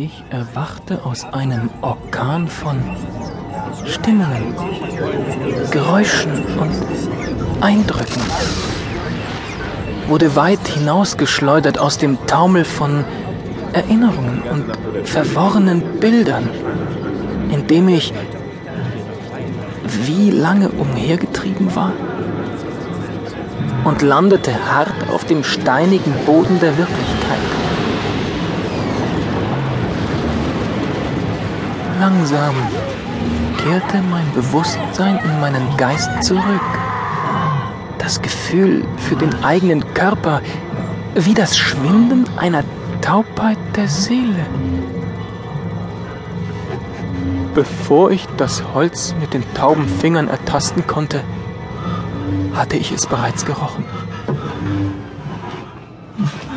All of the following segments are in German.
Ich erwachte aus einem Orkan von Stimmungen, Geräuschen und Eindrücken. Wurde weit hinausgeschleudert aus dem Taumel von Erinnerungen und verworrenen Bildern, in dem ich wie lange umhergetrieben war und landete hart auf dem steinigen Boden der Wirklichkeit. Langsam kehrte mein Bewusstsein in meinen Geist zurück. Das Gefühl für den eigenen Körper wie das Schwinden einer Taubheit der Seele. Bevor ich das Holz mit den tauben Fingern ertasten konnte, hatte ich es bereits gerochen.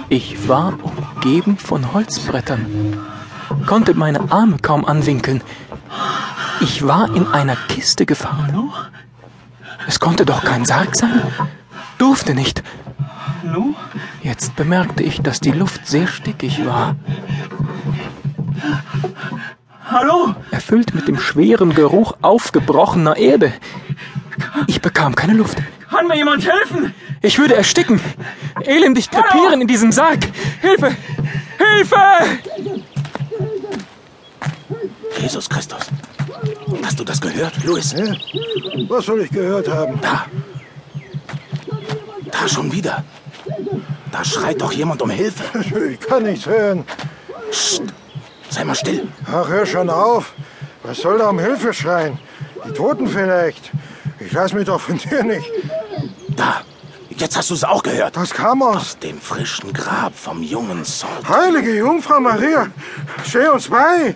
Ich war umgeben von Holzbrettern, konnte meine Arme kaum anwinkeln. Ich war in einer Kiste gefangen. Es konnte doch kein Sarg sein. Durfte nicht. Jetzt bemerkte ich, dass die Luft sehr stickig war. Hallo? Erfüllt mit dem schweren Geruch aufgebrochener Erde. Ich bekam keine Luft. Kann mir jemand helfen? Ich würde ersticken. Elendig krepieren in diesem Sarg. Hilfe! Hilfe! Jesus Christus. Hast du das gehört, Louis? Hä? Was soll ich gehört haben? Da. Da schon wieder. Da schreit doch jemand um Hilfe. Ich kann nichts hören. Psst. Sei mal still. Ach, hör schon auf. Was soll da um Hilfe schreien? Die Toten vielleicht. Ich lass mich doch von dir nicht. Da. Jetzt hast du es auch gehört. Das kam aus. Aus dem frischen Grab vom jungen Salt. Heilige Jungfrau Maria, steh uns bei.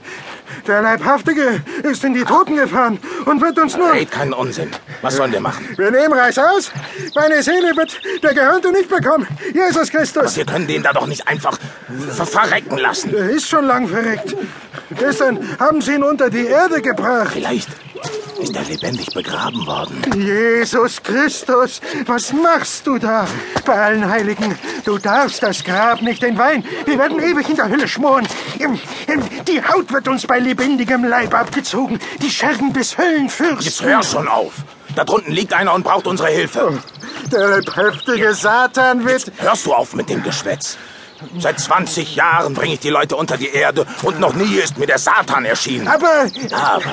Der Leibhaftige ist in die Toten gefahren und wird uns nur... Red keinen Unsinn. Was sollen wir machen? Wir nehmen Reis aus. Meine Seele wird der Gehörnte nicht bekommen. Jesus Christus. Wir können den da doch nicht einfach ver verrecken lassen. Er ist schon lang verreckt. Gestern haben sie ihn unter die Erde gebracht. Vielleicht ist er lebendig begraben worden. Jesus Christus, was machst du da? Bei allen Heiligen, du darfst das Grab nicht entweihen. Wir werden ewig in der Hölle schmoren. Die Haut wird uns bei lebendigem Leib abgezogen. Die Schergen bis Höllenfürsten. Jetzt hör schon auf. Da drunten liegt einer und braucht unsere Hilfe. Der leibhaftige Satan wird... Jetzt hörst du auf mit dem Geschwätz. Seit 20 Jahren bringe ich die Leute unter die Erde und noch nie ist mir der Satan erschienen. Aber... Aber,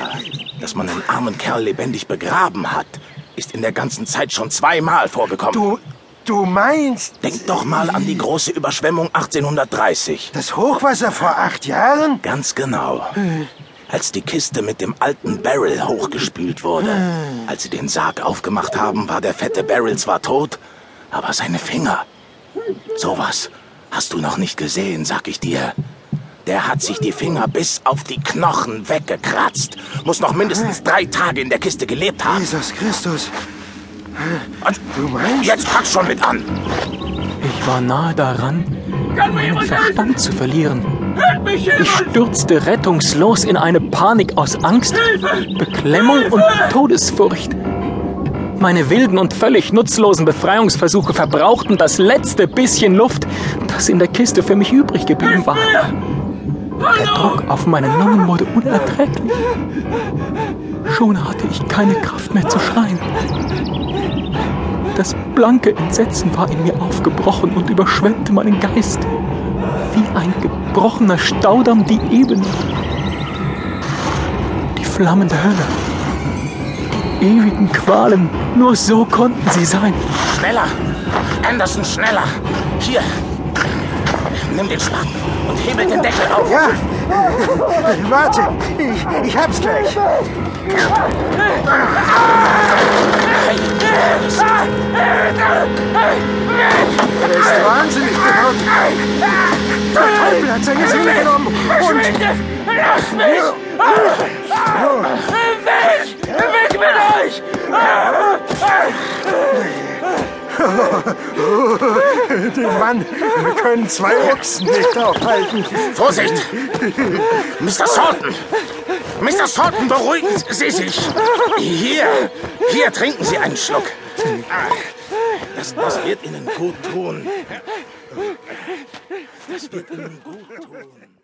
dass man einen armen Kerl lebendig begraben hat, ist in der ganzen Zeit schon zweimal vorgekommen. Du... Du meinst... Denk doch mal an die große Überschwemmung 1830. Das Hochwasser vor acht Jahren? Ganz genau. Als die Kiste mit dem alten Barrel hochgespült wurde. Als sie den Sarg aufgemacht haben, war der fette Barrel zwar tot, aber seine Finger. Sowas hast du noch nicht gesehen, sag ich dir. Der hat sich die Finger bis auf die Knochen weggekratzt. Muss noch mindestens drei Tage in der Kiste gelebt haben. Jesus Christus. Und Du meinst... jetzt pack's schon mit an. Ich war nahe daran, meinen helfen? Verstand zu verlieren. Ich stürzte rettungslos in eine Panik aus Angst, Hilfe! Beklemmung und Todesfurcht. Meine wilden und völlig nutzlosen Befreiungsversuche verbrauchten das letzte bisschen Luft, das in der Kiste für mich übrig geblieben war. Der Druck auf meine Lungen wurde unerträglich. Schon hatte ich keine Kraft mehr zu schreien. Das blanke Entsetzen war in mir aufgebrochen und überschwemmte meinen Geist. Wie ein gebrochener Staudamm die Ebene. Die Flammen der Hölle. Die ewigen Qualen. Nur so konnten sie sein. Schneller! Anderson, schneller! Hier! Nimm den Spaten und hebel den Deckel auf. Ja, warte, ich, ich hab's gleich. Er ist wahnsinnig geworden. Der Teufel hat seine Seele genommen. Und Lass mich! Weg! Weg mit euch! den Mann können zwei Ochsen nicht aufhalten. Vorsicht! Mr. Salton! Mr. Salton, beruhigen Sie sich! Hier, hier trinken Sie einen Schluck. Das, das wird Ihnen gut tun. Das wird Ihnen gut tun.